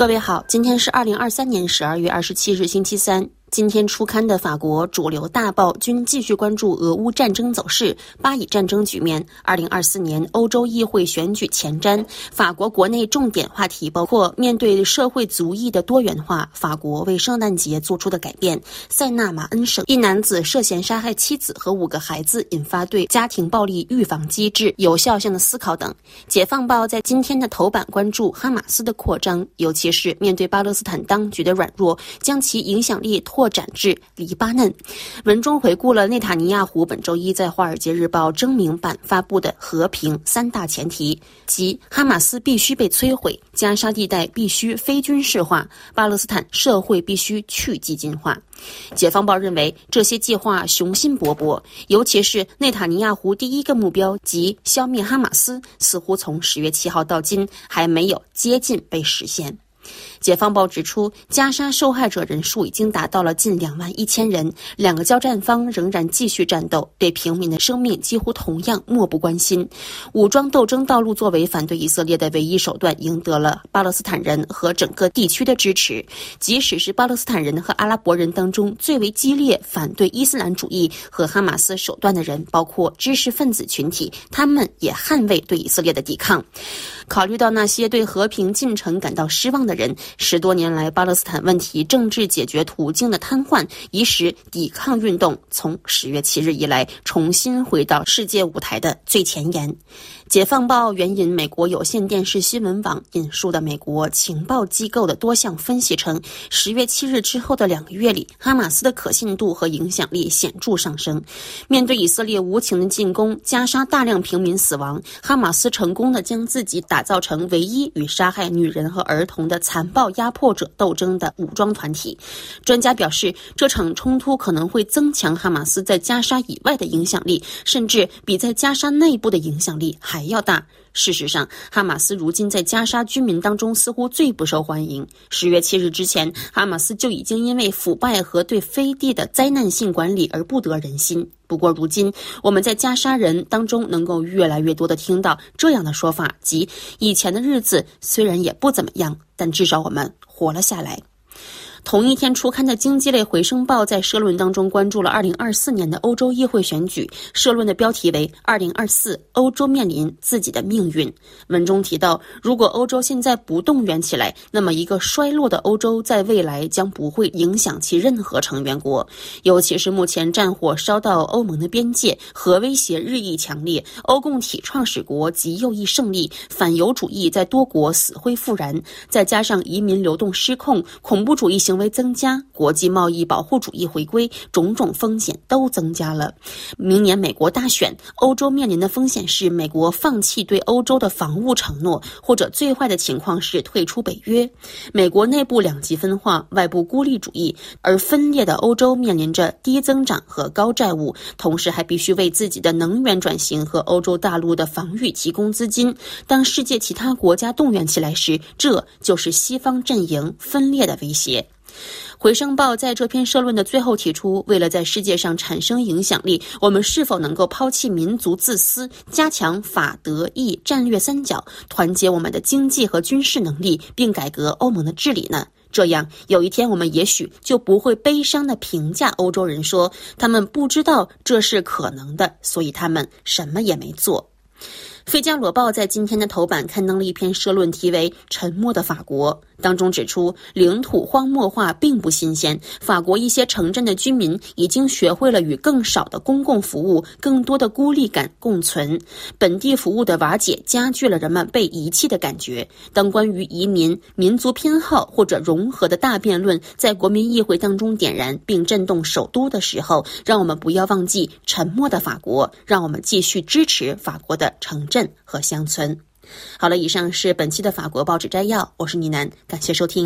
各位好，今天是二零二三年十二月二十七日，星期三。今天出刊的法国主流大报均继续关注俄乌战争走势、巴以战争局面。二零二四年欧洲议会选举前瞻，法国国内重点话题包括面对社会族裔的多元化，法国为圣诞节做出的改变；塞纳马恩省一男子涉嫌杀害妻子和五个孩子，引发对家庭暴力预防机制有效性的思考等。解放报在今天的头版关注哈马斯的扩张，尤其是面对巴勒斯坦当局的软弱，将其影响力拖。扩展至黎巴嫩。文中回顾了内塔尼亚胡本周一在《华尔街日报》征名版发布的和平三大前提，即哈马斯必须被摧毁，加沙地带必须非军事化，巴勒斯坦社会必须去激进化。解放报认为这些计划雄心勃勃，尤其是内塔尼亚胡第一个目标即消灭哈马斯，似乎从十月七号到今还没有接近被实现。解放报指出，加沙受害者人数已经达到了近两万一千人，两个交战方仍然继续战斗，对平民的生命几乎同样漠不关心。武装斗争道路作为反对以色列的唯一手段，赢得了巴勒斯坦人和整个地区的支持。即使是巴勒斯坦人和阿拉伯人当中最为激烈反对伊斯兰主义和哈马斯手段的人，包括知识分子群体，他们也捍卫对以色列的抵抗。考虑到那些对和平进程感到失望的人。十多年来，巴勒斯坦问题政治解决途径的瘫痪，已使抵抗运动从十月七日以来重新回到世界舞台的最前沿。解放报援引美国有线电视新闻网引述的美国情报机构的多项分析称，十月七日之后的两个月里，哈马斯的可信度和影响力显著上升。面对以色列无情的进攻，加沙大量平民死亡，哈马斯成功的将自己打造成唯一与杀害女人和儿童的残暴压迫者斗争的武装团体。专家表示，这场冲突可能会增强哈马斯在加沙以外的影响力，甚至比在加沙内部的影响力还。还要大。事实上，哈马斯如今在加沙居民当中似乎最不受欢迎。十月七日之前，哈马斯就已经因为腐败和对飞地的灾难性管理而不得人心。不过，如今我们在加沙人当中能够越来越多的听到这样的说法：即以前的日子虽然也不怎么样，但至少我们活了下来。同一天出刊的经济类回声报在社论当中关注了2024年的欧洲议会选举。社论的标题为 “2024 欧洲面临自己的命运”。文中提到，如果欧洲现在不动员起来，那么一个衰落的欧洲在未来将不会影响其任何成员国。尤其是目前战火烧到欧盟的边界，核威胁日益强烈，欧共体创始国极右翼胜利，反犹主义在多国死灰复燃，再加上移民流动失控，恐怖主义。行为增加，国际贸易保护主义回归，种种风险都增加了。明年美国大选，欧洲面临的风险是美国放弃对欧洲的防务承诺，或者最坏的情况是退出北约。美国内部两极分化，外部孤立主义，而分裂的欧洲面临着低增长和高债务，同时还必须为自己的能源转型和欧洲大陆的防御提供资金。当世界其他国家动员起来时，这就是西方阵营分裂的威胁。回声报在这篇社论的最后提出，为了在世界上产生影响力，我们是否能够抛弃民族自私，加强法德意战略三角，团结我们的经济和军事能力，并改革欧盟的治理呢？这样，有一天我们也许就不会悲伤地评价欧洲人说他们不知道这是可能的，所以他们什么也没做。《费加罗报》在今天的头版刊登了一篇社论，题为《沉默的法国》。当中指出，领土荒漠化并不新鲜。法国一些城镇的居民已经学会了与更少的公共服务、更多的孤立感共存。本地服务的瓦解加剧了人们被遗弃的感觉。当关于移民、民族偏好或者融合的大辩论在国民议会当中点燃并震动首都的时候，让我们不要忘记沉默的法国。让我们继续支持法国的城镇和乡村。好了，以上是本期的法国报纸摘要，我是倪楠，感谢收听。